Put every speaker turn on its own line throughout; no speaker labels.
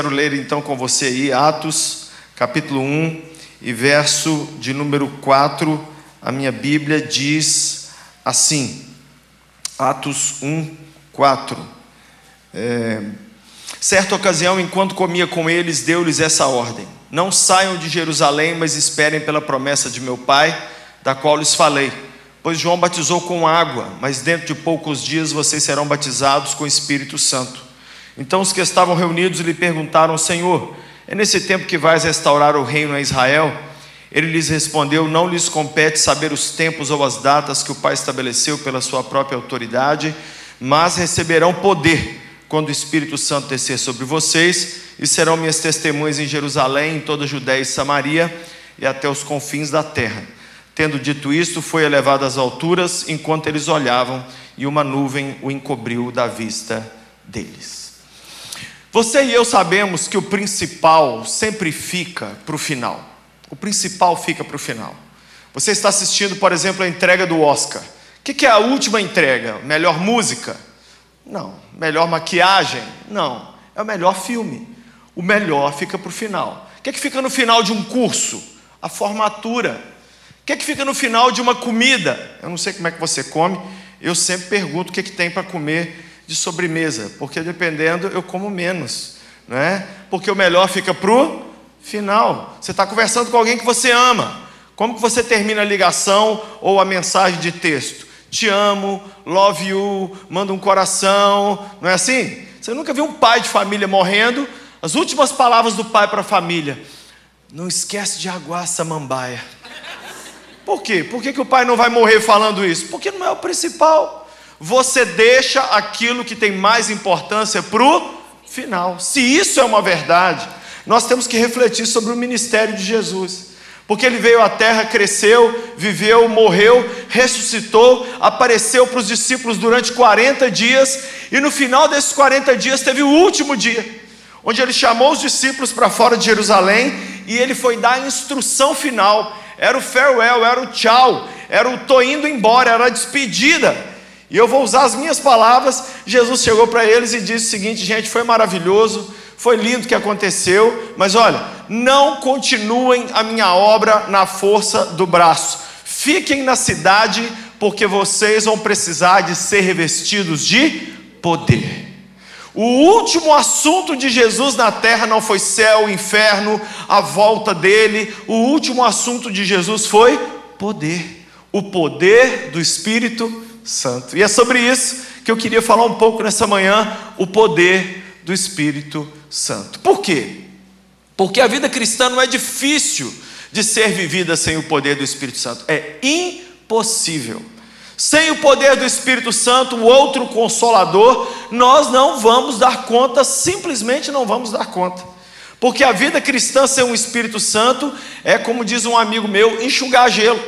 Quero ler então com você aí Atos, capítulo 1 e verso de número 4. A minha Bíblia diz assim: Atos 1, 4. É, certa ocasião, enquanto comia com eles, deu-lhes essa ordem: Não saiam de Jerusalém, mas esperem pela promessa de meu Pai, da qual lhes falei. Pois João batizou com água, mas dentro de poucos dias vocês serão batizados com o Espírito Santo. Então os que estavam reunidos lhe perguntaram: Senhor, é nesse tempo que vais restaurar o reino a Israel? Ele lhes respondeu: Não lhes compete saber os tempos ou as datas que o Pai estabeleceu pela sua própria autoridade, mas receberão poder quando o Espírito Santo descer sobre vocês, e serão minhas testemunhas em Jerusalém, em toda a Judéia e Samaria e até os confins da terra. Tendo dito isto, foi elevado às alturas enquanto eles olhavam, e uma nuvem o encobriu da vista deles. Você e eu sabemos que o principal sempre fica para o final. O principal fica para o final. Você está assistindo, por exemplo, a entrega do Oscar. O que é a última entrega? Melhor música? Não. Melhor maquiagem? Não. É o melhor filme. O melhor fica para o final. O que, é que fica no final de um curso? A formatura. O que, é que fica no final de uma comida? Eu não sei como é que você come. Eu sempre pergunto o que, é que tem para comer de sobremesa, porque dependendo eu como menos, não é? Porque o melhor fica pro final. Você está conversando com alguém que você ama. Como que você termina a ligação ou a mensagem de texto? Te amo, love you, manda um coração, não é assim? Você nunca viu um pai de família morrendo? As últimas palavras do pai para a família: Não esquece de aguar a samambaia. Por quê? Por que, que o pai não vai morrer falando isso? Porque não é o principal você deixa aquilo que tem mais importância para o final. Se isso é uma verdade, nós temos que refletir sobre o ministério de Jesus. Porque ele veio à terra, cresceu, viveu, morreu, ressuscitou, apareceu para os discípulos durante 40 dias, e no final desses 40 dias teve o último dia, onde ele chamou os discípulos para fora de Jerusalém e ele foi dar a instrução final. Era o farewell, era o tchau, era o tô indo embora, era a despedida. E eu vou usar as minhas palavras. Jesus chegou para eles e disse o seguinte: gente, foi maravilhoso, foi lindo o que aconteceu, mas olha, não continuem a minha obra na força do braço. Fiquem na cidade, porque vocês vão precisar de ser revestidos de poder. O último assunto de Jesus na terra não foi céu, inferno, a volta dele. O último assunto de Jesus foi poder. O poder do Espírito Santo. E é sobre isso que eu queria falar um pouco nessa manhã, o poder do Espírito Santo. Por quê? Porque a vida cristã não é difícil de ser vivida sem o poder do Espírito Santo. É impossível. Sem o poder do Espírito Santo, o outro consolador, nós não vamos dar conta, simplesmente não vamos dar conta. Porque a vida cristã sem o Espírito Santo é, como diz um amigo meu, enxugar gelo.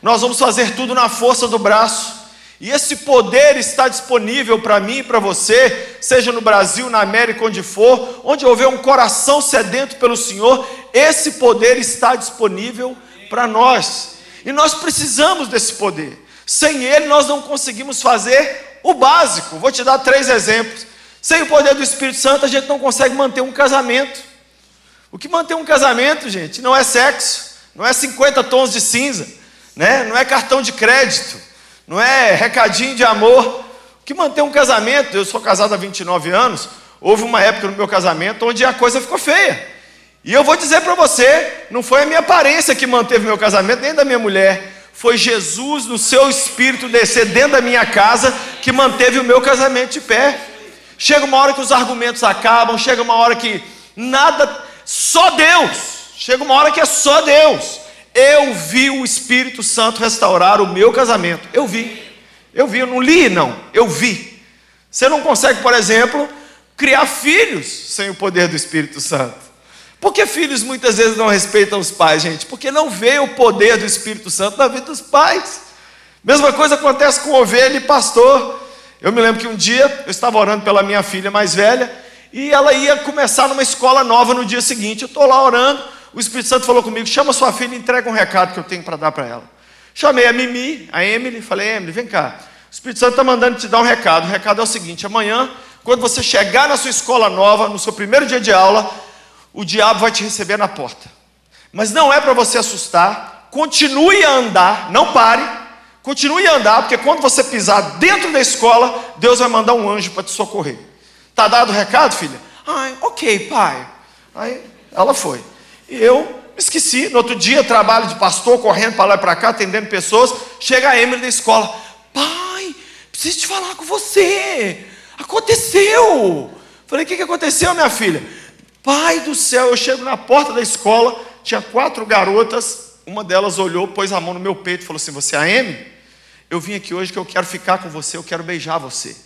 Nós vamos fazer tudo na força do braço. E esse poder está disponível para mim e para você, seja no Brasil, na América, onde for, onde houver um coração sedento pelo Senhor, esse poder está disponível para nós. E nós precisamos desse poder. Sem ele, nós não conseguimos fazer o básico. Vou te dar três exemplos. Sem o poder do Espírito Santo, a gente não consegue manter um casamento. O que mantém um casamento, gente, não é sexo, não é 50 tons de cinza, né? não é cartão de crédito não é recadinho de amor. Que mantém um casamento, eu sou casado há 29 anos, houve uma época no meu casamento onde a coisa ficou feia. E eu vou dizer para você, não foi a minha aparência que manteve meu casamento, nem da minha mulher. Foi Jesus no seu espírito descer dentro da minha casa que manteve o meu casamento de pé. Chega uma hora que os argumentos acabam, chega uma hora que nada, só Deus. Chega uma hora que é só Deus. Eu vi o Espírito Santo restaurar o meu casamento. Eu vi. Eu vi, eu não li, não. Eu vi. Você não consegue, por exemplo, criar filhos sem o poder do Espírito Santo. Por que filhos muitas vezes não respeitam os pais, gente? Porque não vê o poder do Espírito Santo na vida dos pais. Mesma coisa acontece com ovelha e pastor. Eu me lembro que um dia eu estava orando pela minha filha mais velha e ela ia começar numa escola nova no dia seguinte. Eu estou lá orando o Espírito Santo falou comigo: chama sua filha e entrega um recado que eu tenho para dar para ela. Chamei a Mimi, a Emily, falei: Emily, vem cá. O Espírito Santo está mandando te dar um recado. O recado é o seguinte: amanhã quando você chegar na sua escola nova, no seu primeiro dia de aula, o diabo vai te receber na porta. Mas não é para você assustar, continue a andar, não pare, continue a andar, porque quando você pisar dentro da escola, Deus vai mandar um anjo para te socorrer. Tá dado o recado, filha? Ai, ok, pai. Aí ela foi. E eu esqueci. No outro dia, trabalho de pastor, correndo para lá e para cá, atendendo pessoas. Chega a Emily da escola. Pai, preciso te falar com você. Aconteceu. Falei, o que, que aconteceu, minha filha? Pai do céu, eu chego na porta da escola, tinha quatro garotas, uma delas olhou, pôs a mão no meu peito e falou assim: Você é a Amy? Eu vim aqui hoje que eu quero ficar com você, eu quero beijar você.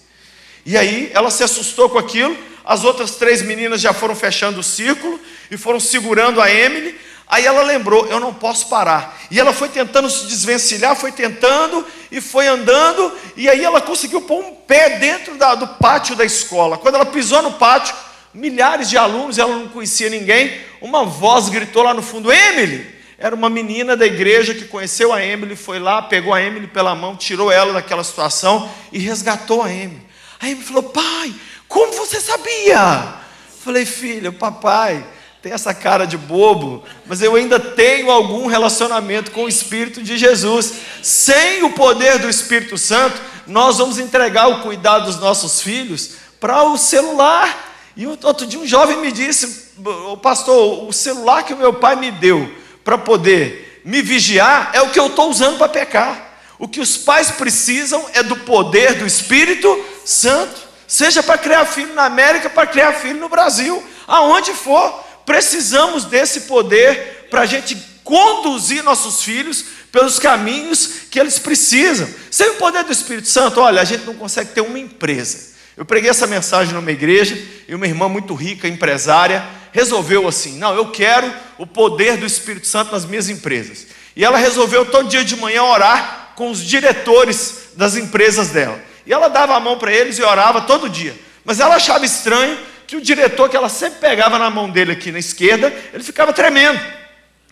E aí ela se assustou com aquilo, as outras três meninas já foram fechando o círculo e foram segurando a Emily. Aí ela lembrou, eu não posso parar. E ela foi tentando se desvencilhar, foi tentando e foi andando, e aí ela conseguiu pôr um pé dentro da, do pátio da escola. Quando ela pisou no pátio, milhares de alunos, ela não conhecia ninguém, uma voz gritou lá no fundo: Emily! Era uma menina da igreja que conheceu a Emily, foi lá, pegou a Emily pela mão, tirou ela daquela situação e resgatou a Emily. A Emily falou: Pai, como você sabia? Falei, filha, papai tem essa cara de bobo, mas eu ainda tenho algum relacionamento com o Espírito de Jesus. Sem o poder do Espírito Santo, nós vamos entregar o cuidado dos nossos filhos para o celular. E outro dia um jovem me disse, pastor, o celular que o meu pai me deu para poder me vigiar é o que eu estou usando para pecar. O que os pais precisam é do poder do Espírito Santo, seja para criar filho na América, para criar filho no Brasil, aonde for. Precisamos desse poder para a gente conduzir nossos filhos pelos caminhos que eles precisam. Sem o poder do Espírito Santo, olha, a gente não consegue ter uma empresa. Eu preguei essa mensagem numa igreja e uma irmã muito rica, empresária, resolveu assim: não, eu quero o poder do Espírito Santo nas minhas empresas. E ela resolveu todo dia de manhã orar com os diretores das empresas dela. E ela dava a mão para eles e orava todo dia. Mas ela achava estranho que o diretor que ela sempre pegava na mão dele aqui na esquerda, ele ficava tremendo,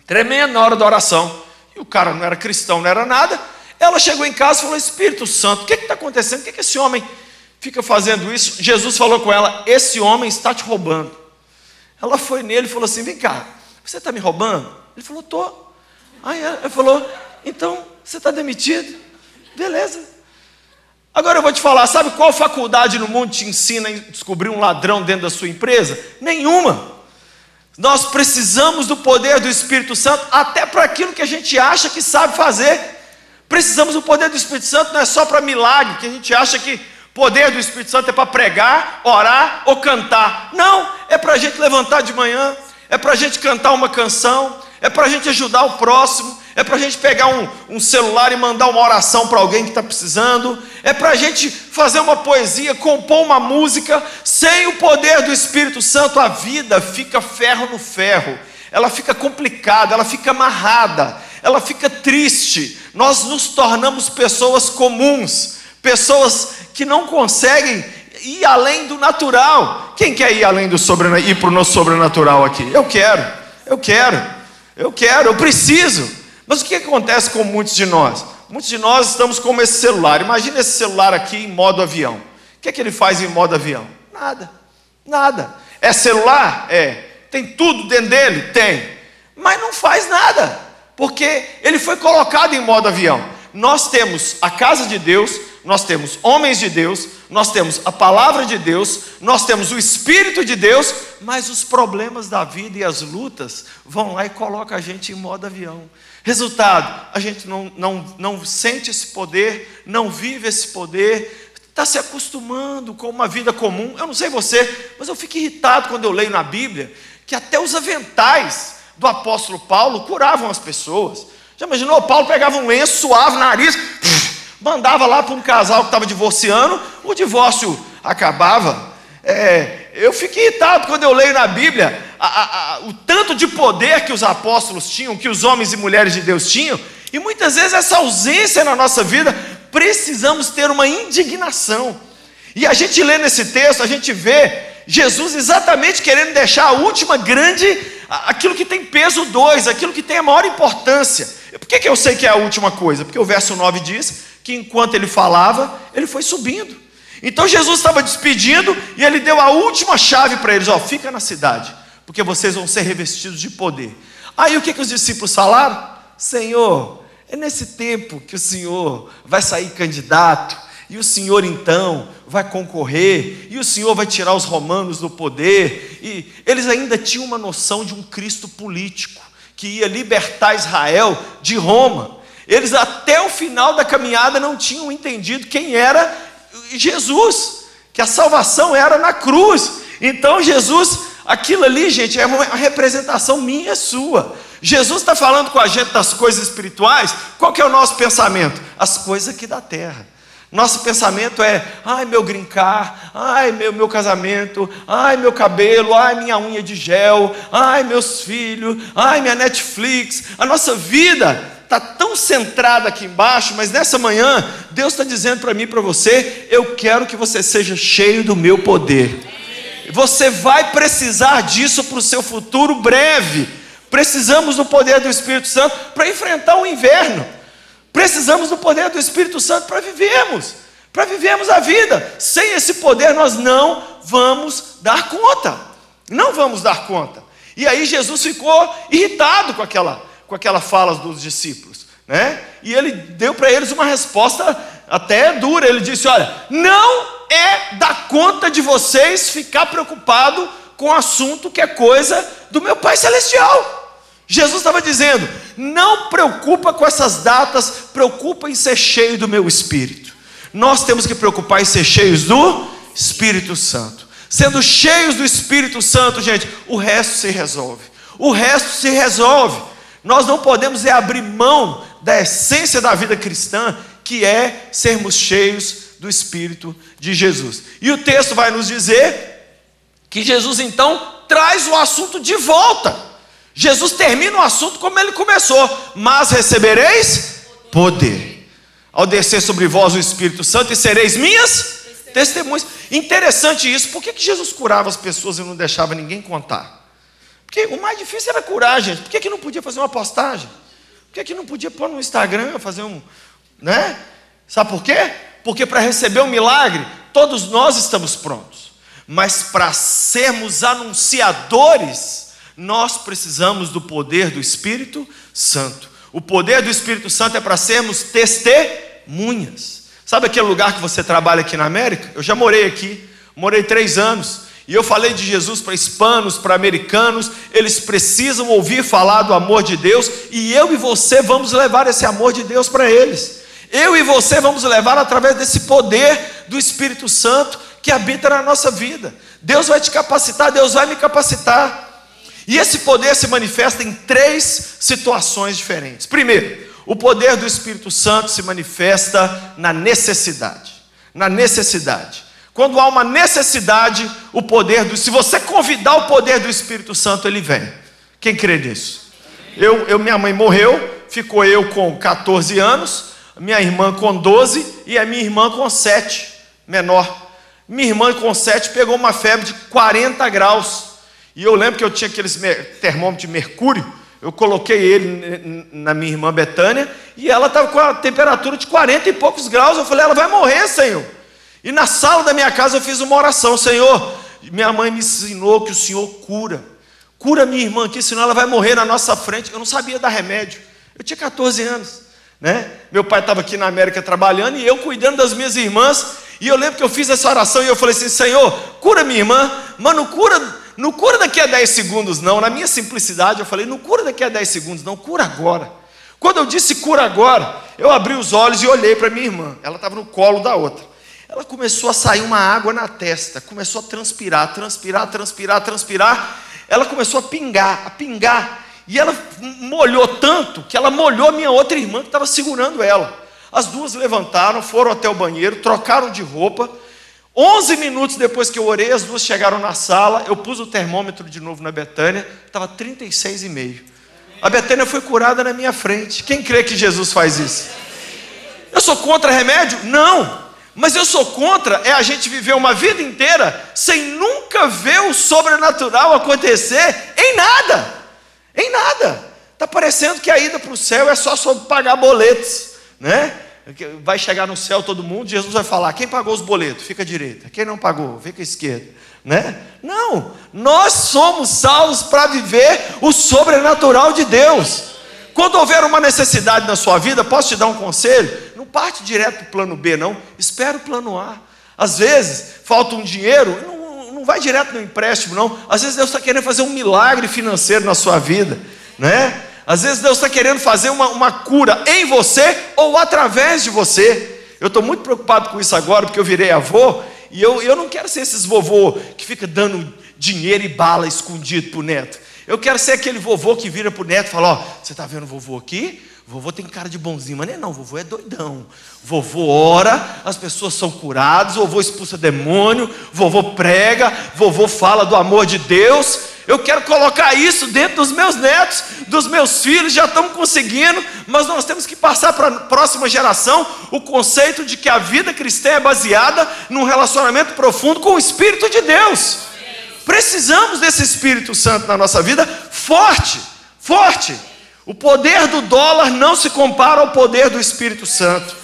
tremendo na hora da oração. E o cara não era cristão, não era nada. Ela chegou em casa e falou: Espírito Santo, o que está acontecendo? O que, que esse homem fica fazendo isso? Jesus falou com ela: Esse homem está te roubando. Ela foi nele e falou assim: Vem cá, você está me roubando? Ele falou: Tô. Aí ela falou: Então você está demitido? Beleza. Agora eu vou te falar, sabe qual faculdade no mundo te ensina a descobrir um ladrão dentro da sua empresa? Nenhuma. Nós precisamos do poder do Espírito Santo até para aquilo que a gente acha que sabe fazer. Precisamos do poder do Espírito Santo não é só para milagre, que a gente acha que poder do Espírito Santo é para pregar, orar ou cantar. Não, é para a gente levantar de manhã, é para a gente cantar uma canção, é para a gente ajudar o próximo, é para a gente pegar um, um, celular e mandar uma oração para alguém que está precisando, é para a gente fazer uma poesia, compor uma música. Sem o poder do Espírito Santo, a vida fica ferro no ferro, ela fica complicada, ela fica amarrada, ela fica triste. Nós nos tornamos pessoas comuns, pessoas que não conseguem ir além do natural. Quem quer ir além do sobrenatural, ir para o sobrenatural aqui? Eu quero, eu quero. Eu quero, eu preciso. Mas o que acontece com muitos de nós? Muitos de nós estamos como esse celular. Imagina esse celular aqui em modo avião. O que é que ele faz em modo avião? Nada. Nada. É celular? É. Tem tudo dentro dele? Tem. Mas não faz nada. Porque ele foi colocado em modo avião. Nós temos a casa de Deus, nós temos homens de Deus, nós temos a palavra de Deus, nós temos o Espírito de Deus, mas os problemas da vida e as lutas vão lá e colocam a gente em modo avião. Resultado, a gente não, não, não sente esse poder, não vive esse poder, está se acostumando com uma vida comum. Eu não sei você, mas eu fico irritado quando eu leio na Bíblia que até os aventais do apóstolo Paulo curavam as pessoas. Já imaginou? Paulo pegava um lenço, suave, nariz, mandava lá para um casal que estava divorciando, o divórcio acabava. É, eu fico irritado quando eu leio na Bíblia a, a, a, o tanto de poder que os apóstolos tinham, que os homens e mulheres de Deus tinham, e muitas vezes essa ausência na nossa vida, precisamos ter uma indignação. E a gente lê nesse texto, a gente vê Jesus exatamente querendo deixar a última grande, aquilo que tem peso 2, aquilo que tem a maior importância. Por que, que eu sei que é a última coisa? Porque o verso 9 diz que enquanto ele falava, ele foi subindo. Então Jesus estava despedindo e ele deu a última chave para eles: ó, fica na cidade, porque vocês vão ser revestidos de poder. Aí o que, que os discípulos falaram? Senhor, é nesse tempo que o Senhor vai sair candidato, e o Senhor então vai concorrer, e o Senhor vai tirar os romanos do poder. E eles ainda tinham uma noção de um Cristo político, que ia libertar Israel de Roma. Eles até o final da caminhada não tinham entendido quem era Jesus, que a salvação era na cruz. Então Jesus, aquilo ali, gente, é uma representação minha e sua. Jesus está falando com a gente das coisas espirituais, qual que é o nosso pensamento? As coisas aqui da terra. Nosso pensamento é, ai meu grincar, ai meu, meu casamento, ai meu cabelo, ai minha unha de gel, ai meus filhos, ai minha Netflix. A nossa vida está tão centrada aqui embaixo, mas nessa manhã, Deus está dizendo para mim e para você: eu quero que você seja cheio do meu poder. Você vai precisar disso para o seu futuro breve. Precisamos do poder do Espírito Santo para enfrentar o inverno. Precisamos do poder do Espírito Santo para vivermos, para vivermos a vida. Sem esse poder nós não vamos dar conta. Não vamos dar conta. E aí Jesus ficou irritado com aquela com aquela fala dos discípulos, né? E ele deu para eles uma resposta até dura. Ele disse: Olha, não é da conta de vocês ficar preocupado com o assunto que é coisa do meu Pai Celestial. Jesus estava dizendo: não preocupa com essas datas, preocupa em ser cheio do meu Espírito. Nós temos que preocupar em ser cheios do Espírito Santo. Sendo cheios do Espírito Santo, gente, o resto se resolve. O resto se resolve. Nós não podemos é abrir mão da essência da vida cristã, que é sermos cheios do Espírito de Jesus. E o texto vai nos dizer que Jesus então traz o assunto de volta. Jesus termina o assunto como ele começou: Mas recebereis poder, ao descer sobre vós o Espírito Santo, e sereis minhas testemunhas. Interessante isso, por que, que Jesus curava as pessoas e não deixava ninguém contar? Porque o mais difícil era curar, gente. Por que, que não podia fazer uma postagem? Por que, que não podia pôr no Instagram, fazer um. Né? Sabe por quê? Porque para receber o milagre, todos nós estamos prontos. Mas para sermos anunciadores, nós precisamos do poder do Espírito Santo. O poder do Espírito Santo é para sermos testemunhas. Sabe aquele lugar que você trabalha aqui na América? Eu já morei aqui, morei três anos. E eu falei de Jesus para hispanos, para americanos, eles precisam ouvir falar do amor de Deus, e eu e você vamos levar esse amor de Deus para eles. Eu e você vamos levar através desse poder do Espírito Santo que habita na nossa vida. Deus vai te capacitar, Deus vai me capacitar. E esse poder se manifesta em três situações diferentes. Primeiro, o poder do Espírito Santo se manifesta na necessidade. Na necessidade. Quando há uma necessidade, o poder do. Se você convidar o poder do Espírito Santo, ele vem. Quem crê nisso? Eu, eu, minha mãe morreu, ficou eu com 14 anos, minha irmã com 12 e a minha irmã com 7, menor. Minha irmã com 7 pegou uma febre de 40 graus. E eu lembro que eu tinha aqueles termômetros de mercúrio. Eu coloquei ele na minha irmã Betânia e ela estava com a temperatura de 40 e poucos graus. Eu falei, ela vai morrer, Senhor. E na sala da minha casa eu fiz uma oração, Senhor. Minha mãe me ensinou que o Senhor cura. Cura minha irmã aqui, senão ela vai morrer na nossa frente. Eu não sabia dar remédio. Eu tinha 14 anos. Né? Meu pai estava aqui na América trabalhando e eu cuidando das minhas irmãs. E eu lembro que eu fiz essa oração e eu falei assim: Senhor, cura minha irmã, mas não cura, não cura daqui a 10 segundos, não. Na minha simplicidade, eu falei: não cura daqui a 10 segundos, não, cura agora. Quando eu disse cura agora, eu abri os olhos e olhei para minha irmã. Ela estava no colo da outra. Ela começou a sair uma água na testa, começou a transpirar, transpirar, transpirar, transpirar. Ela começou a pingar, a pingar. E ela molhou tanto que ela molhou a minha outra irmã que estava segurando ela. As duas levantaram, foram até o banheiro, trocaram de roupa. Onze minutos depois que eu orei, as duas chegaram na sala. Eu pus o termômetro de novo na Betânia, estava 36,5. A Betânia foi curada na minha frente. Quem crê que Jesus faz isso? Eu sou contra remédio? Não. Mas eu sou contra é a gente viver uma vida inteira sem nunca ver o sobrenatural acontecer em nada. Em nada. Está parecendo que a ida para o céu é só sobre pagar boletos, né? Vai chegar no céu todo mundo, Jesus vai falar: quem pagou os boletos? Fica à direita. Quem não pagou? Fica à esquerda. Né? Não, nós somos salvos para viver o sobrenatural de Deus. Quando houver uma necessidade na sua vida, posso te dar um conselho? Parte direto para o plano B, não. Espera o plano A. Às vezes, falta um dinheiro, não, não vai direto no empréstimo, não. Às vezes Deus está querendo fazer um milagre financeiro na sua vida, né? Às vezes Deus está querendo fazer uma, uma cura em você ou através de você. Eu estou muito preocupado com isso agora, porque eu virei avô, e eu, eu não quero ser esses vovô que fica dando dinheiro e bala escondido para o neto. Eu quero ser aquele vovô que vira para o neto e fala: Ó, você está vendo o vovô aqui? Vovô tem cara de bonzinho, mas não é não, vovô é doidão. Vovô ora, as pessoas são curadas, vovô expulsa demônio, vovô prega, vovô fala do amor de Deus. Eu quero colocar isso dentro dos meus netos, dos meus filhos, já estamos conseguindo, mas nós temos que passar para a próxima geração o conceito de que a vida cristã é baseada num relacionamento profundo com o Espírito de Deus. Precisamos desse Espírito Santo na nossa vida forte, forte. O poder do dólar não se compara ao poder do Espírito Santo.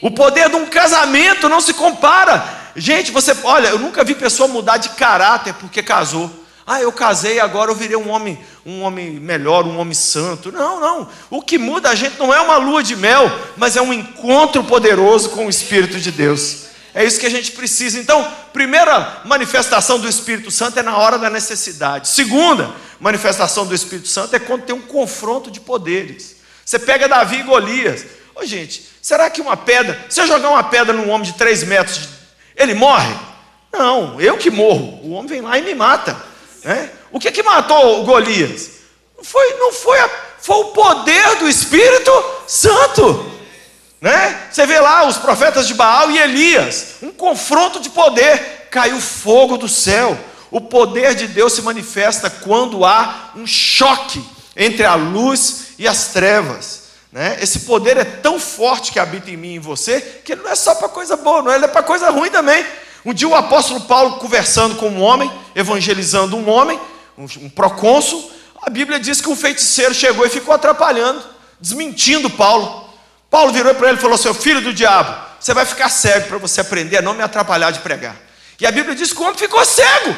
O poder de um casamento não se compara. Gente, você, olha, eu nunca vi pessoa mudar de caráter porque casou. Ah, eu casei, agora eu virei um homem, um homem melhor, um homem santo. Não, não. O que muda a gente não é uma lua de mel, mas é um encontro poderoso com o Espírito de Deus. É isso que a gente precisa. Então, primeira manifestação do Espírito Santo é na hora da necessidade. Segunda manifestação do Espírito Santo é quando tem um confronto de poderes. Você pega Davi e Golias. Ô gente, será que uma pedra, se eu jogar uma pedra num homem de três metros, ele morre? Não, eu que morro. O homem vem lá e me mata. Né? O que que matou o Golias? Foi, não foi, a, foi o poder do Espírito Santo. Né? Você vê lá os profetas de Baal e Elias, um confronto de poder, caiu fogo do céu. O poder de Deus se manifesta quando há um choque entre a luz e as trevas. Né? Esse poder é tão forte que habita em mim e em você, que ele não é só para coisa boa, não, ele é para coisa ruim também. Um dia o apóstolo Paulo conversando com um homem, evangelizando um homem, um, um procônsul, a Bíblia diz que um feiticeiro chegou e ficou atrapalhando, desmentindo Paulo. Paulo virou para ele e falou: Seu filho do diabo, você vai ficar cego para você aprender a não me atrapalhar de pregar. E a Bíblia diz que o homem ficou cego.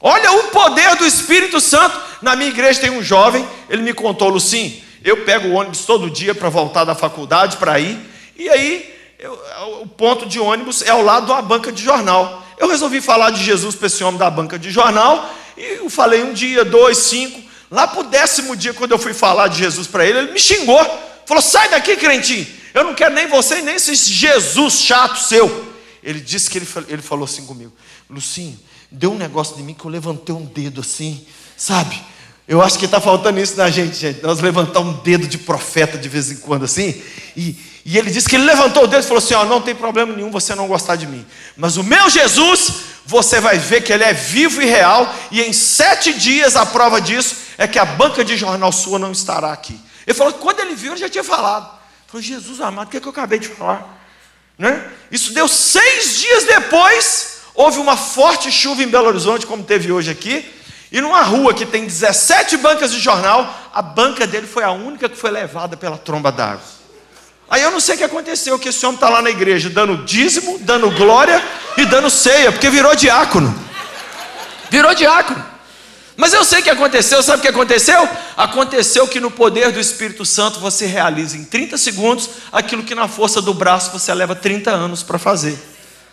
Olha o poder do Espírito Santo. Na minha igreja tem um jovem, ele me contou, Lucim, eu pego o ônibus todo dia para voltar da faculdade para ir, e aí eu, o ponto de ônibus é ao lado de uma banca de jornal. Eu resolvi falar de Jesus para esse homem da banca de jornal, e eu falei um dia, dois, cinco. Lá para o décimo dia, quando eu fui falar de Jesus para ele, ele me xingou. Falou: sai daqui, crentinho. Eu não quero nem você, nem esse Jesus chato seu. Ele disse que ele, ele falou assim comigo: Lucinho, deu um negócio de mim que eu levantei um dedo assim, sabe? Eu acho que está faltando isso na gente, gente. Nós levantar um dedo de profeta de vez em quando assim. E, e ele disse que ele levantou o dedo e falou assim: Ó, não tem problema nenhum você não gostar de mim. Mas o meu Jesus, você vai ver que ele é vivo e real. E em sete dias a prova disso é que a banca de jornal sua não estará aqui. Ele falou que quando ele viu, ele já tinha falado. Ele falou, Jesus amado, o que, é que eu acabei de falar? Né? Isso deu seis dias depois, houve uma forte chuva em Belo Horizonte, como teve hoje aqui, e numa rua que tem 17 bancas de jornal, a banca dele foi a única que foi levada pela tromba d'água. Aí eu não sei o que aconteceu, que esse homem está lá na igreja dando dízimo, dando glória e dando ceia, porque virou diácono. Virou diácono. Mas eu sei o que aconteceu, sabe o que aconteceu? Aconteceu que no poder do Espírito Santo você realiza em 30 segundos aquilo que na força do braço você leva 30 anos para fazer.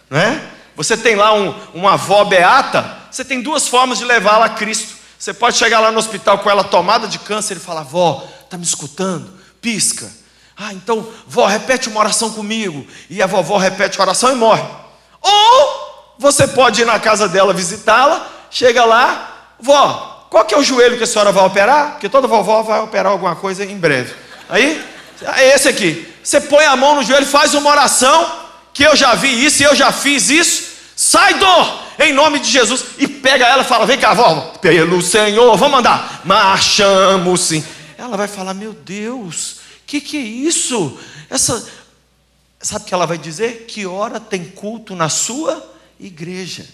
Não é? Você tem lá um, uma avó beata, você tem duas formas de levá-la a Cristo. Você pode chegar lá no hospital com ela tomada de câncer e falar: Vó, está me escutando? Pisca. Ah, então, vó, repete uma oração comigo. E a vovó repete a oração e morre. Ou você pode ir na casa dela visitá-la, chega lá, Vó, qual que é o joelho que a senhora vai operar? Porque toda vovó vai operar alguma coisa em breve. Aí, é esse aqui. Você põe a mão no joelho, faz uma oração, que eu já vi isso eu já fiz isso. Sai dor, em nome de Jesus. E pega ela e fala: Vem cá, vó, pelo Senhor, vamos andar. Marchamos sim. Ela vai falar: Meu Deus, que que é isso? Essa, sabe o que ela vai dizer? Que hora tem culto na sua igreja?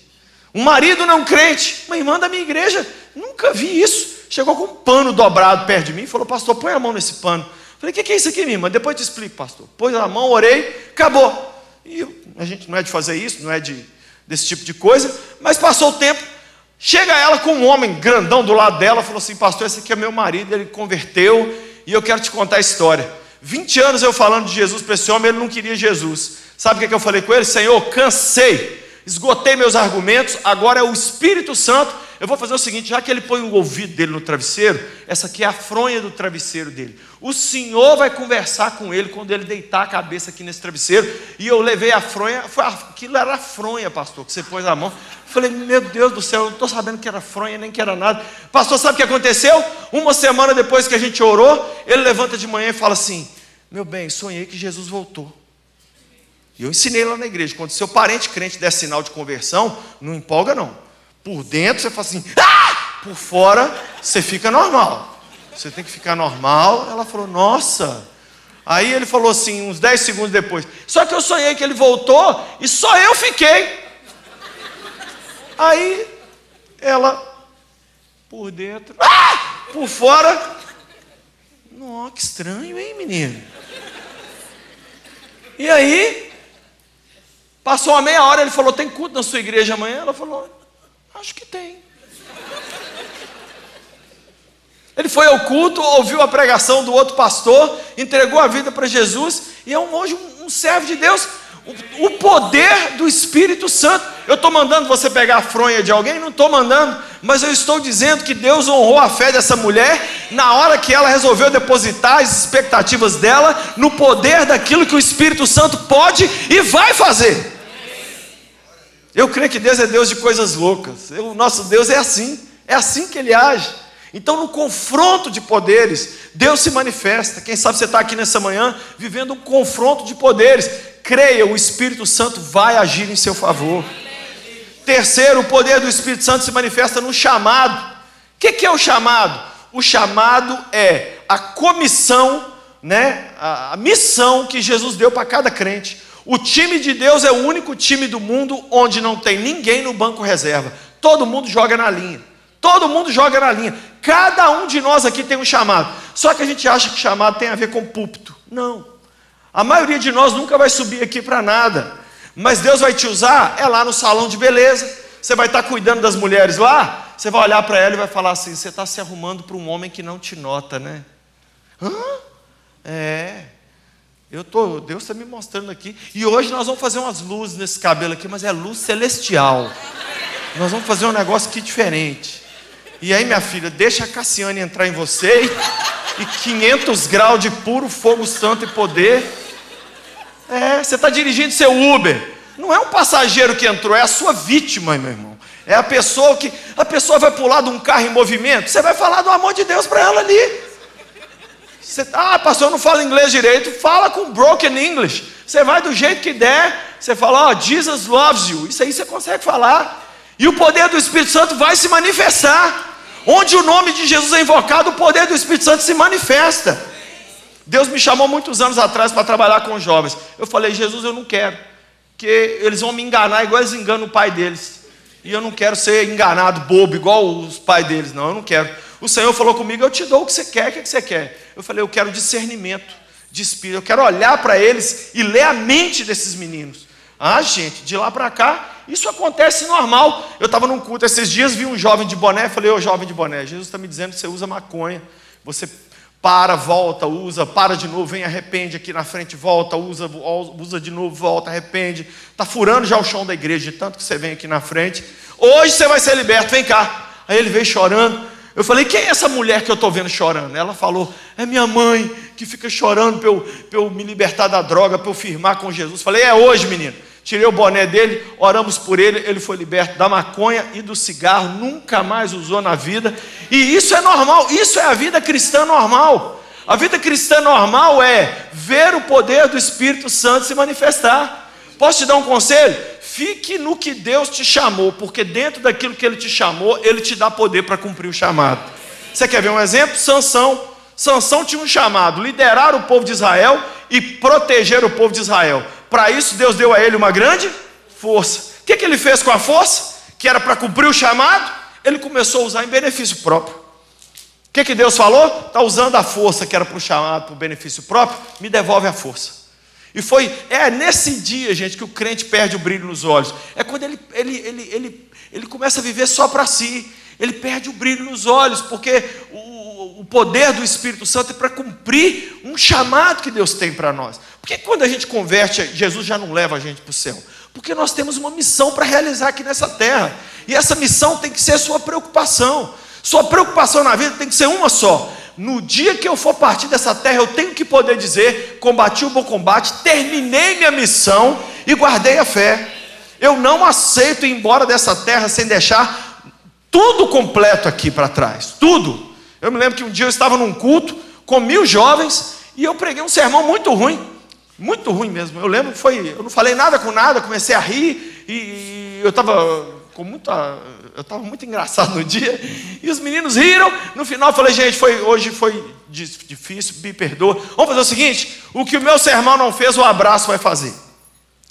Um marido não crente, uma irmã da minha igreja, nunca vi isso. Chegou com um pano dobrado perto de mim e falou: Pastor, põe a mão nesse pano. Falei, o que, que é isso aqui, minha irmã? Depois te explico, pastor. Pôs a mão, orei, acabou. E eu, a gente não é de fazer isso, não é de, desse tipo de coisa, mas passou o tempo. Chega ela com um homem grandão do lado dela, falou assim: Pastor, esse aqui é meu marido, ele converteu e eu quero te contar a história. 20 anos eu falando de Jesus para esse homem, ele não queria Jesus. Sabe o que, que eu falei com ele? Senhor, cansei, esgotei meus argumentos, agora é o Espírito Santo. Eu vou fazer o seguinte: já que ele põe o ouvido dele no travesseiro, essa aqui é a fronha do travesseiro dele. O Senhor vai conversar com ele quando ele deitar a cabeça aqui nesse travesseiro. E eu levei a fronha, foi, aquilo era a fronha, pastor, que você pôs a mão. Falei, meu Deus do céu, eu não estou sabendo que era fronha, nem que era nada. Pastor, sabe o que aconteceu? Uma semana depois que a gente orou, ele levanta de manhã e fala assim: Meu bem, sonhei que Jesus voltou. E eu ensinei lá na igreja: quando seu parente crente der sinal de conversão, não empolga não. Por dentro você fala assim, ah! por fora você fica normal. Você tem que ficar normal. Ela falou, nossa. Aí ele falou assim, uns 10 segundos depois. Só que eu sonhei que ele voltou e só eu fiquei. Aí ela, por dentro, ah! por fora. Nossa, que estranho, hein, menino? E aí, passou uma meia hora, ele falou: Tem culto na sua igreja amanhã? Ela falou: Acho que tem. Ele foi ao culto, ouviu a pregação do outro pastor, entregou a vida para Jesus e é um, hoje um, um servo de Deus o poder do Espírito Santo. Eu estou mandando você pegar a fronha de alguém? Não estou mandando, mas eu estou dizendo que Deus honrou a fé dessa mulher na hora que ela resolveu depositar as expectativas dela no poder daquilo que o Espírito Santo pode e vai fazer. Eu creio que Deus é Deus de coisas loucas. O nosso Deus é assim, é assim que ele age. Então, no confronto de poderes, Deus se manifesta. Quem sabe você está aqui nessa manhã vivendo um confronto de poderes creia, o Espírito Santo vai agir em seu favor. Terceiro, o poder do Espírito Santo se manifesta no chamado. O que é o chamado? O chamado é a comissão, né, a missão que Jesus deu para cada crente. O time de Deus é o único time do mundo onde não tem ninguém no banco reserva. Todo mundo joga na linha. Todo mundo joga na linha. Cada um de nós aqui tem um chamado. Só que a gente acha que chamado tem a ver com púlpito. Não. A maioria de nós nunca vai subir aqui para nada, mas Deus vai te usar é lá no salão de beleza. Você vai estar tá cuidando das mulheres lá, você vai olhar para ela e vai falar assim: você está se arrumando para um homem que não te nota, né? Hã? É. Eu tô, Deus está me mostrando aqui. E hoje nós vamos fazer umas luzes nesse cabelo aqui, mas é luz celestial. Nós vamos fazer um negócio aqui diferente. E aí, minha filha, deixa a Cassiane entrar em você e, e 500 graus de puro fogo santo e poder. É, você está dirigindo seu Uber. Não é um passageiro que entrou, é a sua vítima, meu irmão. É a pessoa que. A pessoa vai pular de um carro em movimento. Você vai falar do amor de Deus para ela ali. Você, ah, pastor, eu não falo inglês direito. Fala com broken English. Você vai do jeito que der. Você fala, ó, oh, Jesus loves you. Isso aí você consegue falar. E o poder do Espírito Santo vai se manifestar. Onde o nome de Jesus é invocado, o poder do Espírito Santo se manifesta. Deus me chamou muitos anos atrás para trabalhar com jovens. Eu falei, Jesus, eu não quero, que eles vão me enganar igual eles enganam o pai deles. E eu não quero ser enganado, bobo, igual os pais deles, não, eu não quero. O Senhor falou comigo, eu te dou o que você quer, o que você quer? Eu falei, eu quero discernimento de espírito, eu quero olhar para eles e ler a mente desses meninos. Ah, gente, de lá para cá, isso acontece normal. Eu estava num culto esses dias, vi um jovem de boné, falei, ô jovem de boné, Jesus está me dizendo que você usa maconha. Você para, volta, usa, para de novo, vem, arrepende aqui na frente, volta, usa, usa de novo, volta, arrepende. Está furando já o chão da igreja, de tanto que você vem aqui na frente. Hoje você vai ser liberto, vem cá. Aí ele veio chorando. Eu falei, quem é essa mulher que eu estou vendo chorando? Ela falou, é minha mãe que fica chorando para eu, eu me libertar da droga, para eu firmar com Jesus. Falei, é hoje, menino. Tirei o boné dele, oramos por ele, ele foi liberto da maconha e do cigarro, nunca mais usou na vida. E isso é normal, isso é a vida cristã normal. A vida cristã normal é ver o poder do Espírito Santo se manifestar. Posso te dar um conselho? Fique no que Deus te chamou, porque dentro daquilo que Ele te chamou, Ele te dá poder para cumprir o chamado. Você quer ver um exemplo? Sansão. Sansão tinha um chamado: liderar o povo de Israel e proteger o povo de Israel. Para isso, Deus deu a ele uma grande força. O que, que ele fez com a força? Que era para cumprir o chamado, ele começou a usar em benefício próprio. que, que Deus falou? Está usando a força que era para o chamado, para o benefício próprio, me devolve a força. E foi, é nesse dia, gente, que o crente perde o brilho nos olhos. É quando ele, ele, ele, ele, ele começa a viver só para si. Ele perde o brilho nos olhos, porque o, o poder do Espírito Santo é para cumprir um chamado que Deus tem para nós. Porque quando a gente converte, Jesus já não leva a gente para o céu. Porque nós temos uma missão para realizar aqui nessa terra. E essa missão tem que ser sua preocupação. Sua preocupação na vida tem que ser uma só. No dia que eu for partir dessa terra, eu tenho que poder dizer: combati o bom combate, terminei minha missão e guardei a fé. Eu não aceito ir embora dessa terra sem deixar tudo completo aqui para trás. Tudo. Eu me lembro que um dia eu estava num culto com mil jovens e eu preguei um sermão muito ruim. Muito ruim mesmo. Eu lembro que foi. Eu não falei nada com nada, comecei a rir e, e eu estava com muita eu estava muito engraçado no dia, e os meninos riram. No final eu falei, gente, foi, hoje foi difícil, me perdoa. Vamos fazer o seguinte: o que o meu sermão não fez, o abraço vai fazer.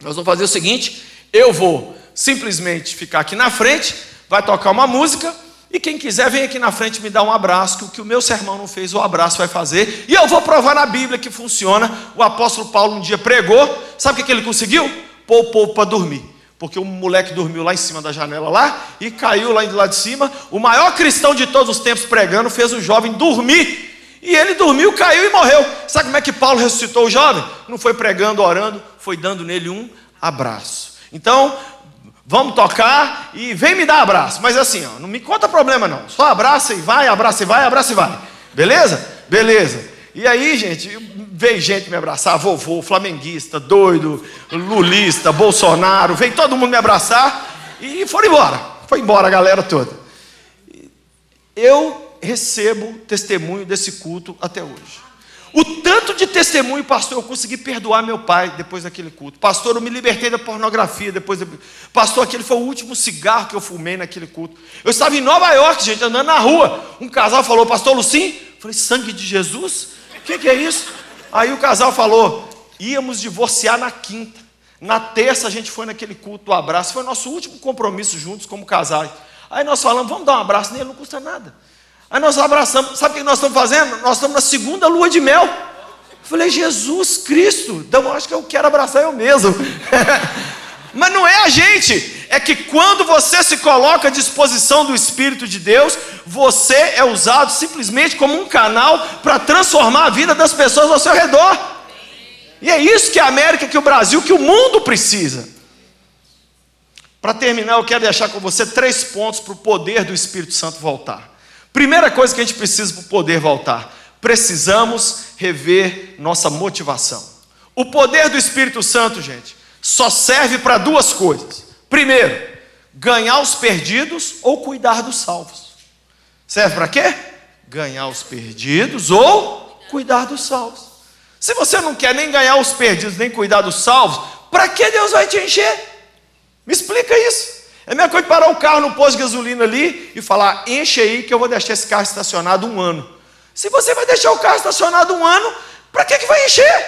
Nós vamos fazer o seguinte: eu vou simplesmente ficar aqui na frente, vai tocar uma música, e quem quiser vem aqui na frente me dar um abraço, que o que o meu sermão não fez, o abraço vai fazer, e eu vou provar na Bíblia que funciona. O apóstolo Paulo um dia pregou, sabe o que ele conseguiu? Pôr o para dormir porque um moleque dormiu lá em cima da janela lá e caiu lá de lá de cima. O maior cristão de todos os tempos pregando fez o jovem dormir. E ele dormiu, caiu e morreu. Sabe como é que Paulo ressuscitou o jovem? Não foi pregando, orando, foi dando nele um abraço. Então, vamos tocar e vem me dar abraço. Mas assim, ó, não me conta problema não. Só abraça e vai, abraça e vai, abraça e vai. Beleza? Beleza. E aí, gente, veio gente me abraçar, vovô, flamenguista, doido, lulista, Bolsonaro, veio todo mundo me abraçar e foram embora. Foi embora a galera toda. Eu recebo testemunho desse culto até hoje. O tanto de testemunho, pastor, eu consegui perdoar meu pai depois daquele culto. Pastor, eu me libertei da pornografia depois. De... Pastor, aquele foi o último cigarro que eu fumei naquele culto. Eu estava em Nova York, gente, andando na rua. Um casal falou, pastor Lucim, falei, sangue de Jesus? O que, que é isso? Aí o casal falou: íamos divorciar na quinta. Na terça a gente foi naquele culto do abraço. Foi nosso último compromisso juntos como casais. Aí nós falamos: vamos dar um abraço nele, não custa nada. Aí nós abraçamos. Sabe o que nós estamos fazendo? Nós estamos na segunda lua de mel. Eu falei: Jesus Cristo. Então eu acho que eu quero abraçar eu mesmo. Mas não é a gente, é que quando você se coloca à disposição do Espírito de Deus, você é usado simplesmente como um canal para transformar a vida das pessoas ao seu redor. E é isso que a América, que o Brasil, que o mundo precisa. Para terminar, eu quero deixar com você três pontos para o poder do Espírito Santo voltar. Primeira coisa que a gente precisa para o poder voltar: precisamos rever nossa motivação. O poder do Espírito Santo, gente, só serve para duas coisas. Primeiro, ganhar os perdidos ou cuidar dos salvos. Serve para quê? Ganhar os perdidos ou cuidar dos salvos. Se você não quer nem ganhar os perdidos, nem cuidar dos salvos, para que Deus vai te encher? Me explica isso. É a mesma coisa de parar o carro no posto de gasolina ali e falar: enche aí que eu vou deixar esse carro estacionado um ano. Se você vai deixar o carro estacionado um ano, para que, que vai encher?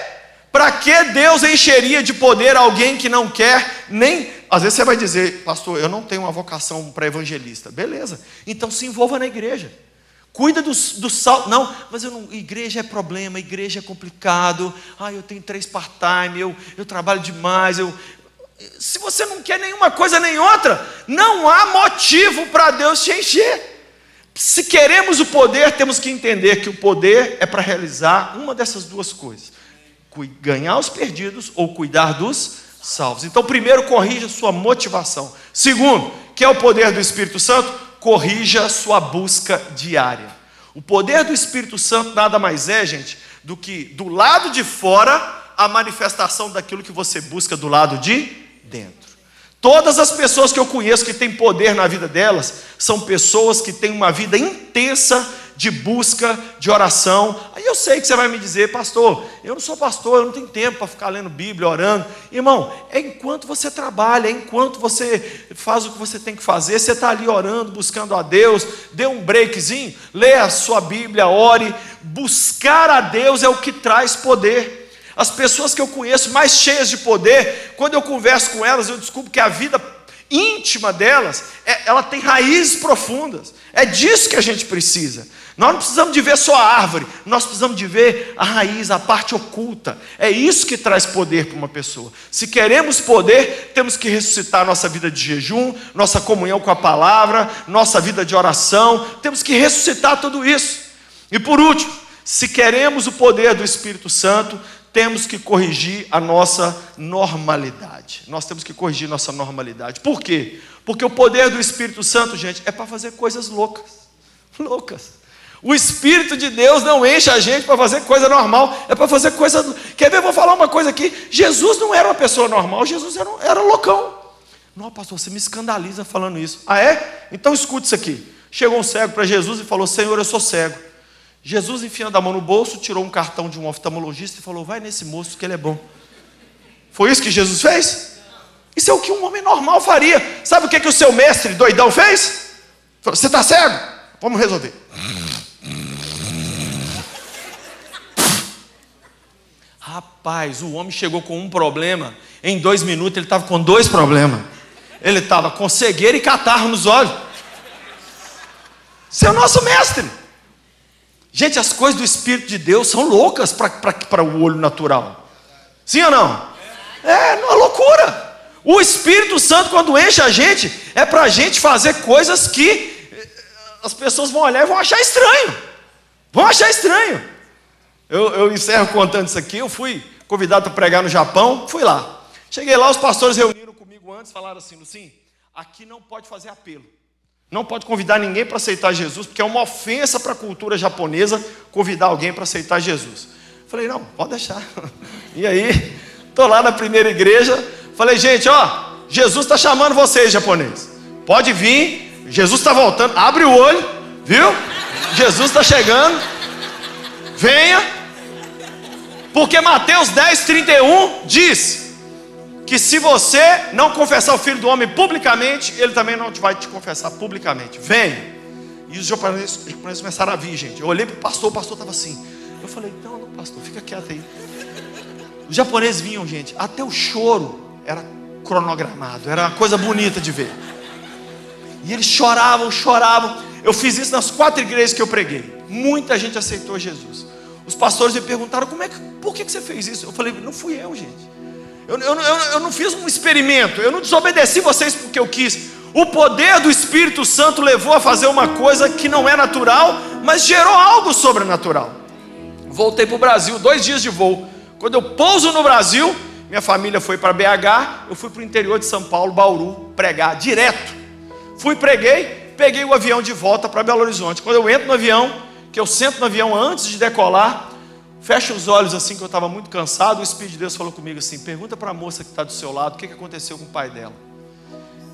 Para que Deus encheria de poder alguém que não quer nem. Às vezes você vai dizer, pastor, eu não tenho uma vocação para evangelista. Beleza, então se envolva na igreja. Cuida do, do sal. Não, mas eu não, igreja é problema, igreja é complicado. Ah, eu tenho três part-time, eu, eu trabalho demais. Eu... Se você não quer nenhuma coisa nem outra, não há motivo para Deus te encher. Se queremos o poder, temos que entender que o poder é para realizar uma dessas duas coisas ganhar os perdidos ou cuidar dos salvos. Então, primeiro, corrija sua motivação. Segundo, que é o poder do Espírito Santo, corrija sua busca diária. O poder do Espírito Santo nada mais é, gente, do que do lado de fora a manifestação daquilo que você busca do lado de dentro. Todas as pessoas que eu conheço que têm poder na vida delas são pessoas que têm uma vida intensa de busca, de oração. Aí eu sei que você vai me dizer, pastor, eu não sou pastor, eu não tenho tempo para ficar lendo Bíblia, orando. Irmão, é enquanto você trabalha, é enquanto você faz o que você tem que fazer, você está ali orando, buscando a Deus, dê um breakzinho, lê a sua Bíblia, ore. Buscar a Deus é o que traz poder. As pessoas que eu conheço mais cheias de poder, quando eu converso com elas, eu descubro que a vida íntima delas, é, ela tem raízes profundas. É disso que a gente precisa. Nós não precisamos de ver só a árvore, nós precisamos de ver a raiz, a parte oculta. É isso que traz poder para uma pessoa. Se queremos poder, temos que ressuscitar nossa vida de jejum, nossa comunhão com a palavra, nossa vida de oração, temos que ressuscitar tudo isso. E por último, se queremos o poder do Espírito Santo, temos que corrigir a nossa normalidade. Nós temos que corrigir nossa normalidade. Por quê? Porque o poder do Espírito Santo, gente, é para fazer coisas loucas. Loucas. O Espírito de Deus não enche a gente para fazer coisa normal, é para fazer coisa. Quer ver? Eu vou falar uma coisa aqui. Jesus não era uma pessoa normal, Jesus era, era loucão. Não, pastor, você me escandaliza falando isso. Ah, é? Então escute isso aqui. Chegou um cego para Jesus e falou: Senhor, eu sou cego. Jesus, enfiando a mão no bolso, tirou um cartão de um oftalmologista e falou: Vai nesse moço que ele é bom. Foi isso que Jesus fez? Isso é o que um homem normal faria. Sabe o que, que o seu mestre doidão fez? Você está cego? Vamos resolver. Rapaz, o homem chegou com um problema, em dois minutos ele estava com dois problemas. Ele estava com cegueira e catarro nos olhos. Seu é nosso mestre. Gente, as coisas do Espírito de Deus são loucas para o olho natural. Sim ou não? É, uma loucura. O Espírito Santo, quando enche a gente, é para a gente fazer coisas que eh, as pessoas vão olhar e vão achar estranho. Vão achar estranho. Eu, eu encerro contando isso aqui. Eu fui convidado para pregar no Japão, fui lá. Cheguei lá, os pastores reuniram comigo antes, falaram assim: Lucim, aqui não pode fazer apelo. Não pode convidar ninguém para aceitar Jesus, porque é uma ofensa para a cultura japonesa convidar alguém para aceitar Jesus. Falei, não, pode deixar. E aí, estou lá na primeira igreja, falei, gente, ó, Jesus está chamando vocês, japoneses. Pode vir, Jesus está voltando, abre o olho, viu? Jesus está chegando, venha, porque Mateus 10, 31 diz que se você não confessar o filho do homem publicamente, ele também não vai te confessar publicamente. Vem. E os japoneses, os japoneses começaram a vir, gente. Eu olhei para o pastor, o pastor estava assim. Eu falei, não, não, pastor, fica quieto aí. Os japoneses vinham, gente, até o choro era cronogramado, era uma coisa bonita de ver. E eles choravam, choravam. Eu fiz isso nas quatro igrejas que eu preguei. Muita gente aceitou Jesus. Os pastores me perguntaram, como é que, por que você fez isso? Eu falei, não fui eu, gente. Eu, eu, eu, eu não fiz um experimento, eu não desobedeci vocês porque eu quis. O poder do Espírito Santo levou a fazer uma coisa que não é natural, mas gerou algo sobrenatural. Voltei para o Brasil, dois dias de voo. Quando eu pouso no Brasil, minha família foi para BH, eu fui para o interior de São Paulo, Bauru, pregar direto. Fui, preguei, peguei o avião de volta para Belo Horizonte. Quando eu entro no avião, que eu sento no avião antes de decolar, fecho os olhos assim, que eu estava muito cansado. O Espírito de Deus falou comigo assim: pergunta para a moça que está do seu lado o que, que aconteceu com o pai dela.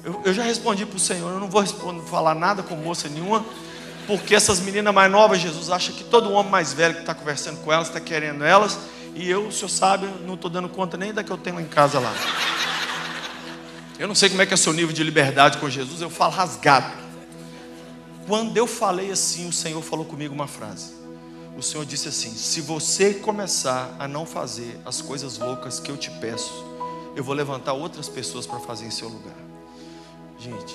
Eu, eu já respondi para o Senhor: eu não vou responder, falar nada com moça nenhuma, porque essas meninas mais novas, Jesus acha que todo homem mais velho que está conversando com elas está querendo elas, e eu, o senhor sabe, não estou dando conta nem da que eu tenho em casa lá. Eu não sei como é que é o seu nível de liberdade com Jesus, eu falo rasgado. Quando eu falei assim, o Senhor falou comigo uma frase. O Senhor disse assim: Se você começar a não fazer as coisas loucas que eu te peço, eu vou levantar outras pessoas para fazer em seu lugar. Gente,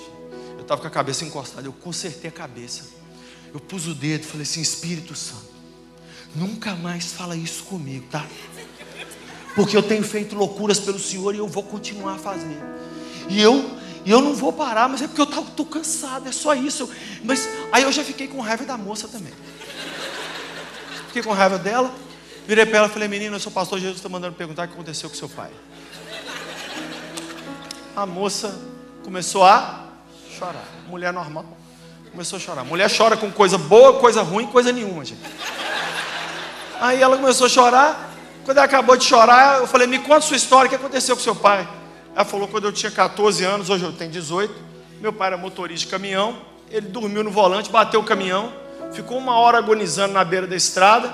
eu estava com a cabeça encostada, eu consertei a cabeça. Eu pus o dedo e falei assim: Espírito Santo, nunca mais fala isso comigo, tá? Porque eu tenho feito loucuras pelo Senhor e eu vou continuar a fazer. E eu e eu não vou parar, mas é porque eu estou cansado, é só isso. Mas aí eu já fiquei com raiva da moça também. Fiquei com raiva dela. Virei para ela e falei, menina, eu sou pastor Jesus, está mandando perguntar o que aconteceu com seu pai. A moça começou a chorar. Mulher normal. Começou a chorar. Mulher chora com coisa boa, coisa ruim, coisa nenhuma, gente. Aí ela começou a chorar. Quando ela acabou de chorar, eu falei, me conta sua história, o que aconteceu com seu pai? Ela falou quando eu tinha 14 anos, hoje eu tenho 18. Meu pai era motorista de caminhão. Ele dormiu no volante, bateu o caminhão, ficou uma hora agonizando na beira da estrada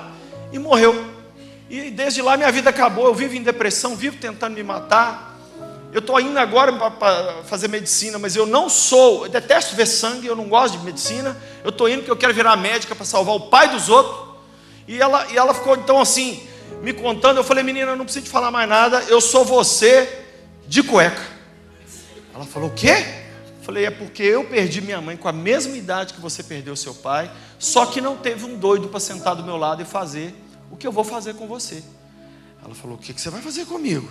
e morreu. E desde lá minha vida acabou. Eu vivo em depressão, vivo tentando me matar. Eu estou indo agora para fazer medicina, mas eu não sou, eu detesto ver sangue, eu não gosto de medicina. Eu estou indo porque eu quero virar médica para salvar o pai dos outros. E ela, e ela ficou então assim, me contando. Eu falei, menina, não precisa te falar mais nada, eu sou você de cueca. Ela falou: O quê? Falei: É porque eu perdi minha mãe com a mesma idade que você perdeu seu pai, só que não teve um doido para sentar do meu lado e fazer o que eu vou fazer com você. Ela falou: O que, que você vai fazer comigo?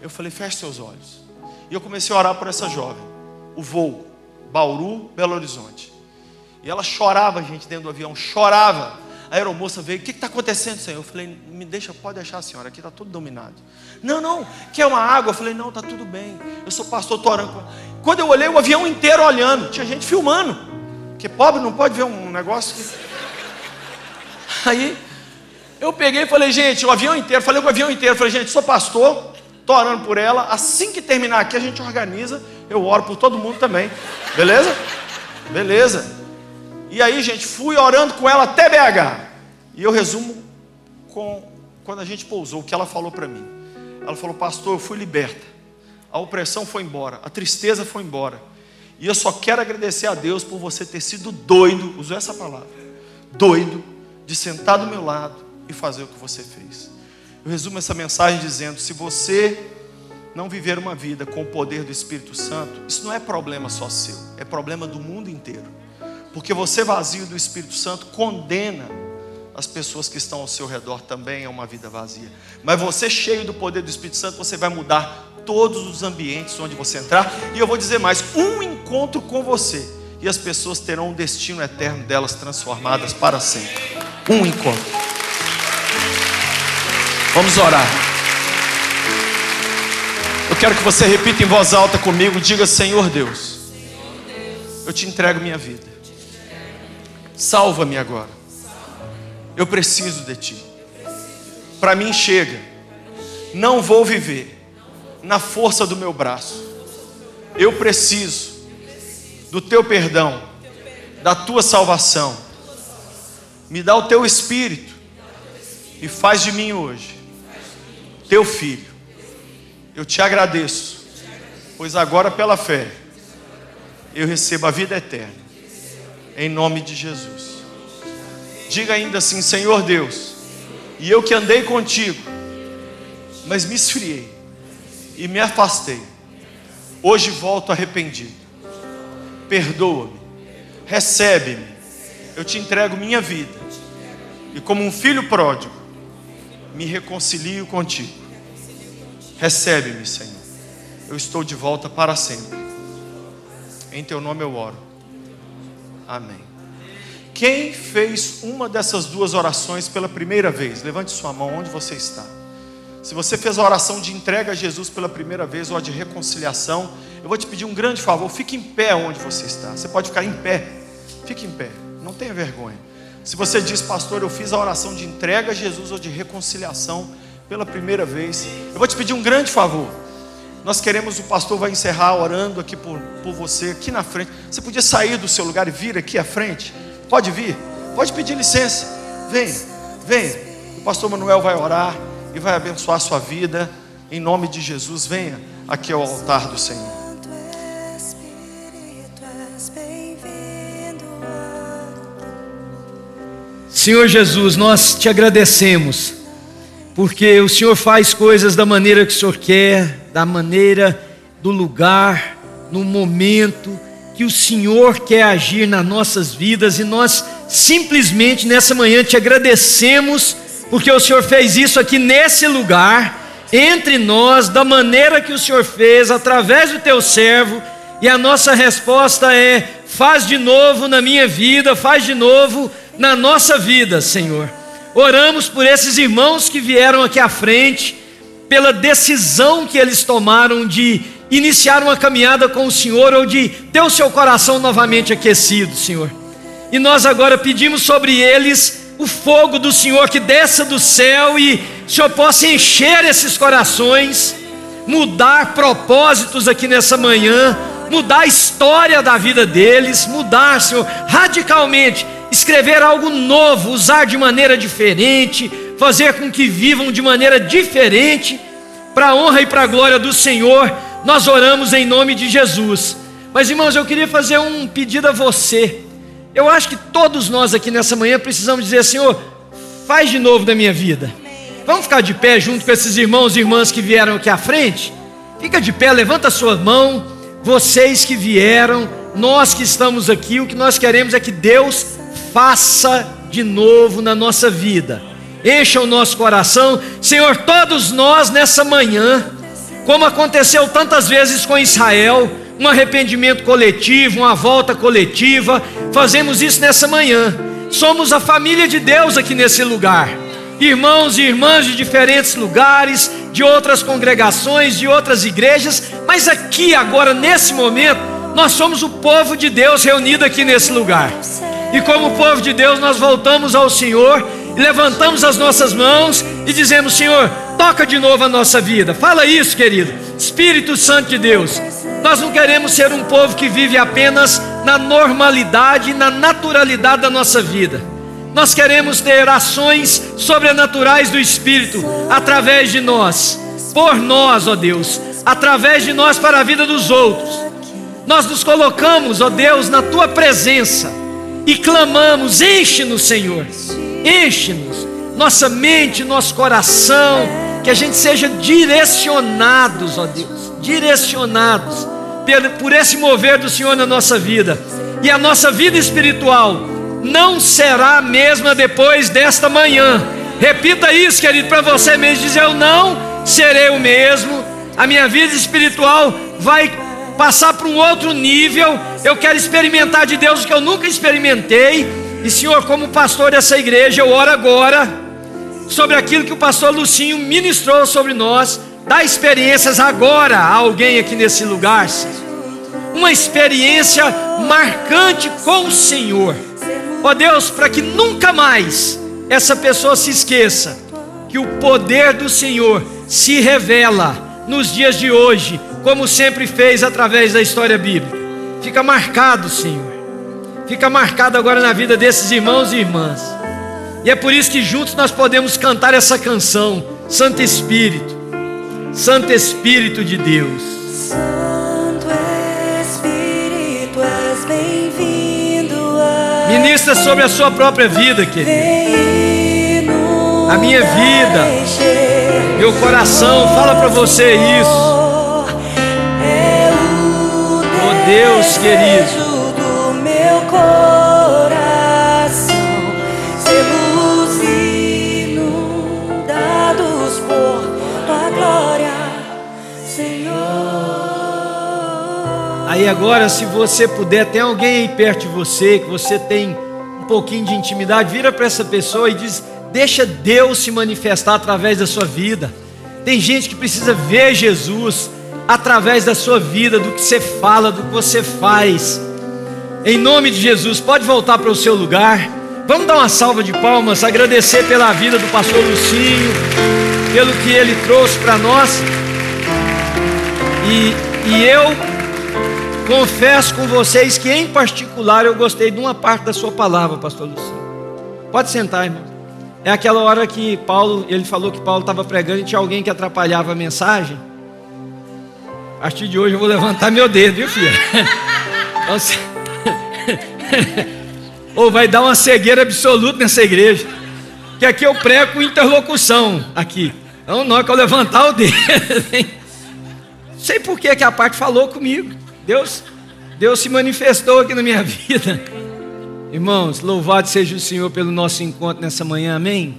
Eu falei: Feche seus olhos. E eu comecei a orar por essa jovem. O voo, Bauru, Belo Horizonte. E ela chorava, gente, dentro do avião, chorava. A aeromoça veio, o que está acontecendo, Senhor? Eu falei, me deixa, pode deixar senhora, aqui está tudo dominado. Não, não, quer uma água? Eu falei, não, está tudo bem. Eu sou pastor, estou orando. Quando eu olhei, o avião inteiro olhando, tinha gente filmando. Porque pobre não pode ver um negócio que... Aí, eu peguei e falei, gente, o avião inteiro, falei com o avião inteiro, falei, gente, sou pastor, estou orando por ela. Assim que terminar aqui, a gente organiza, eu oro por todo mundo também. Beleza? Beleza. E aí, gente, fui orando com ela até BH. E eu resumo com quando a gente pousou, o que ela falou para mim. Ela falou, pastor, eu fui liberta. A opressão foi embora, a tristeza foi embora. E eu só quero agradecer a Deus por você ter sido doido, usou essa palavra, doido, de sentar do meu lado e fazer o que você fez. Eu resumo essa mensagem dizendo: se você não viver uma vida com o poder do Espírito Santo, isso não é problema só seu, é problema do mundo inteiro. Porque você vazio do Espírito Santo condena as pessoas que estão ao seu redor também a uma vida vazia. Mas você cheio do poder do Espírito Santo, você vai mudar todos os ambientes onde você entrar. E eu vou dizer mais: um encontro com você e as pessoas terão um destino eterno delas transformadas para sempre. Um encontro. Vamos orar. Eu quero que você repita em voz alta comigo, diga: Senhor Deus, eu te entrego minha vida. Salva-me agora. Eu preciso de ti. Para mim chega. Não vou viver na força do meu braço. Eu preciso do teu perdão, da tua salvação. Me dá o teu espírito e faz de mim hoje teu filho. Eu te agradeço, pois agora pela fé eu recebo a vida eterna, em nome de Jesus. Diga ainda assim: Senhor Deus, e eu que andei contigo, mas me esfriei e me afastei, hoje volto arrependido. Perdoa-me, recebe-me, eu te entrego minha vida, e como um filho pródigo, me reconcilio contigo. Recebe-me, Senhor. Eu estou de volta para sempre. Em teu nome eu oro. Amém. Quem fez uma dessas duas orações pela primeira vez? Levante sua mão onde você está. Se você fez a oração de entrega a Jesus pela primeira vez ou a de reconciliação, eu vou te pedir um grande favor, fique em pé onde você está. Você pode ficar em pé. Fique em pé. Não tenha vergonha. Se você diz, pastor, eu fiz a oração de entrega a Jesus ou de reconciliação pela primeira vez, eu vou te pedir um grande favor. Nós queremos, o pastor vai encerrar orando aqui por, por você, aqui na frente. Você podia sair do seu lugar e vir aqui à frente? Pode vir, pode pedir licença. Venha, venha. O pastor Manuel vai orar e vai abençoar a sua vida. Em nome de Jesus, venha aqui ao altar do Senhor.
Senhor Jesus, nós te agradecemos, porque o Senhor faz coisas da maneira que o Senhor quer, da maneira, do lugar, no momento que o Senhor quer agir nas nossas vidas, e nós simplesmente nessa manhã te agradecemos, porque o Senhor fez isso aqui nesse lugar, entre nós, da maneira que o Senhor fez, através do teu servo, e a nossa resposta é: faz de novo na minha vida, faz de novo na nossa vida, Senhor. Oramos por esses irmãos que vieram aqui à frente, pela decisão que eles tomaram de iniciar uma caminhada com o Senhor ou de ter o seu coração novamente aquecido, Senhor. E nós agora pedimos sobre eles o fogo do Senhor que desça do céu e o Senhor possa encher esses corações, mudar propósitos aqui nessa manhã, mudar a história da vida deles, mudar, Senhor, radicalmente escrever algo novo, usar de maneira diferente, fazer com que vivam de maneira diferente, para a honra e para a glória do Senhor, nós oramos em nome de Jesus. Mas irmãos, eu queria fazer um pedido a você. Eu acho que todos nós aqui nessa manhã precisamos dizer: Senhor, faz de novo da minha vida. Vamos ficar de pé junto com esses irmãos e irmãs que vieram aqui à frente? Fica de pé, levanta a sua mão. Vocês que vieram, nós que estamos aqui, o que nós queremos é que Deus faça de novo na nossa vida. Encha o nosso coração, Senhor, todos nós nessa manhã, como aconteceu tantas vezes com Israel, um arrependimento coletivo, uma volta coletiva, fazemos isso nessa manhã. Somos a família de Deus aqui nesse lugar. Irmãos e irmãs de diferentes lugares, de outras congregações, de outras igrejas, mas aqui agora nesse momento, nós somos o povo de Deus reunido aqui nesse lugar. E como povo de Deus, nós voltamos ao Senhor levantamos as nossas mãos e dizemos: Senhor, toca de novo a nossa vida. Fala isso, querido. Espírito Santo de Deus, nós não queremos ser um povo que vive apenas na normalidade na naturalidade da nossa vida. Nós queremos ter ações sobrenaturais do Espírito através de nós, por nós, ó Deus, através de nós para a vida dos outros. Nós nos colocamos, ó Deus, na tua presença e clamamos: enche-nos, Senhor, enche-nos, nossa mente, nosso coração, que a gente seja direcionados, ó Deus, direcionados por esse mover do Senhor na nossa vida. E a nossa vida espiritual não será a mesma depois desta manhã. Repita isso, querido, para você mesmo dizer: Eu não serei o mesmo. A minha vida espiritual vai passar para um outro nível. Eu quero experimentar de Deus o que eu nunca experimentei. E Senhor, como pastor dessa igreja, eu oro agora sobre aquilo que o pastor Lucinho ministrou sobre nós Dá experiências agora a alguém aqui nesse lugar, Senhor. Uma experiência marcante com o Senhor. Ó Deus, para que nunca mais essa pessoa se esqueça que o poder do Senhor se revela nos dias de hoje, como sempre fez através da história bíblica. Fica marcado, Senhor. Fica marcado agora na vida desses irmãos e irmãs. E é por isso que juntos nós podemos cantar essa canção, Santo Espírito. Santo Espírito de Deus.
Santo Espírito, és bem-vindo.
Ministra sobre a sua própria vida, querido. A minha vida, meu coração, fala para você isso.
Glória, Senhor.
Aí agora, se você puder, tem alguém aí perto de você, que você tem um pouquinho de intimidade, vira para essa pessoa e diz: Deixa Deus se manifestar através da sua vida. Tem gente que precisa ver Jesus através da sua vida, do que você fala, do que você faz. Em nome de Jesus, pode voltar para o seu lugar. Vamos dar uma salva de palmas, agradecer pela vida do pastor Lucinho, pelo que ele trouxe para nós. E, e eu confesso com vocês que, em particular, eu gostei de uma parte da sua palavra, pastor Lucinho. Pode sentar, irmão. É aquela hora que Paulo, ele falou que Paulo estava pregando e tinha alguém que atrapalhava a mensagem. A partir de hoje eu vou levantar meu dedo, viu, filha? Então, Ou vai dar uma cegueira absoluta nessa igreja. Que aqui eu prego com interlocução aqui. Então, na hora que eu levantar o dedo, sei por que que a parte falou comigo. Deus, Deus se manifestou aqui na minha vida. Irmãos, louvado seja o Senhor pelo nosso encontro nessa manhã, amém?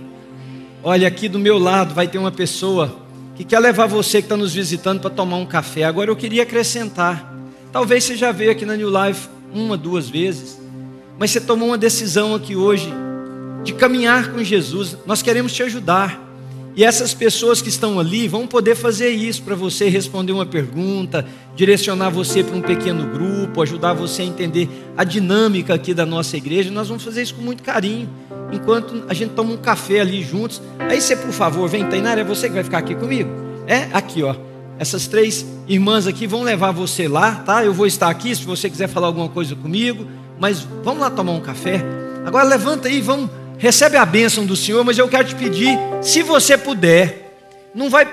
Olha, aqui do meu lado vai ter uma pessoa que quer levar você que está nos visitando para tomar um café. Agora eu queria acrescentar. Talvez você já veio aqui na New Life uma, duas vezes, mas você tomou uma decisão aqui hoje de caminhar com Jesus. Nós queremos te ajudar. E essas pessoas que estão ali vão poder fazer isso para você responder uma pergunta, direcionar você para um pequeno grupo, ajudar você a entender a dinâmica aqui da nossa igreja. Nós vamos fazer isso com muito carinho, enquanto a gente toma um café ali juntos. Aí você, por favor, vem, Tainara, é você que vai ficar aqui comigo? É? Aqui, ó. Essas três irmãs aqui vão levar você lá, tá? Eu vou estar aqui se você quiser falar alguma coisa comigo, mas vamos lá tomar um café. Agora levanta aí, vamos recebe a bênção do Senhor, mas eu quero te pedir, se você puder, não vai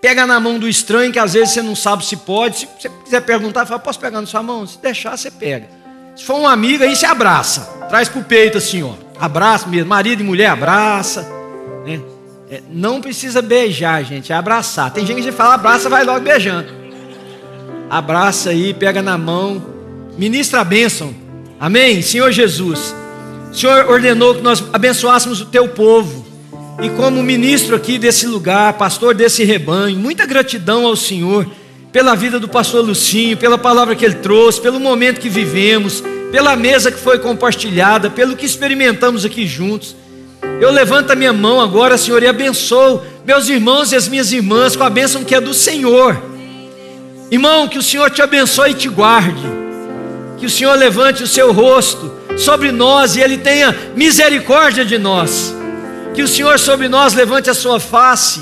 pegar na mão do estranho, que às vezes você não sabe se pode. Se você quiser perguntar, fala, posso pegar na sua mão? Se deixar, você pega. Se for um amigo, aí você abraça. Traz pro peito assim, ó. Abraça mesmo. Marido e mulher, abraça. Né? É, não precisa beijar, gente, é abraçar. Tem gente que fala abraça, vai logo beijando. abraça aí, pega na mão, ministra a bênção. Amém? Senhor Jesus, o Senhor ordenou que nós abençoássemos o teu povo. E como ministro aqui desse lugar, pastor desse rebanho, muita gratidão ao Senhor pela vida do pastor Lucinho, pela palavra que ele trouxe, pelo momento que vivemos, pela mesa que foi compartilhada, pelo que experimentamos aqui juntos. Eu levanto a minha mão agora, Senhor, e abençoo meus irmãos e as minhas irmãs com a bênção que é do Senhor. Irmão, que o Senhor te abençoe e te guarde. Que o Senhor levante o seu rosto sobre nós e Ele tenha misericórdia de nós. Que o Senhor sobre nós levante a sua face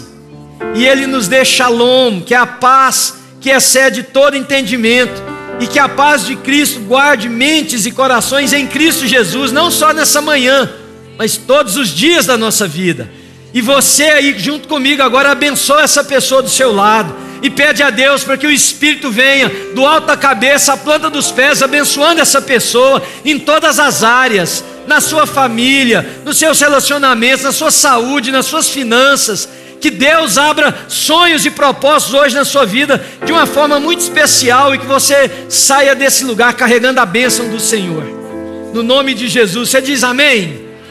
e Ele nos dê shalom, que é a paz que excede todo entendimento, e que a paz de Cristo guarde mentes e corações em Cristo Jesus, não só nessa manhã, mas todos os dias da nossa vida. E você aí junto comigo agora abençoa essa pessoa do seu lado e pede a Deus para que o Espírito venha do alto da cabeça à planta dos pés, abençoando essa pessoa em todas as áreas, na sua família, nos seus relacionamentos, na sua saúde, nas suas finanças que Deus abra sonhos e propósitos hoje na sua vida de uma forma muito especial e que você saia desse lugar carregando a bênção do Senhor. No nome de Jesus, você diz amém?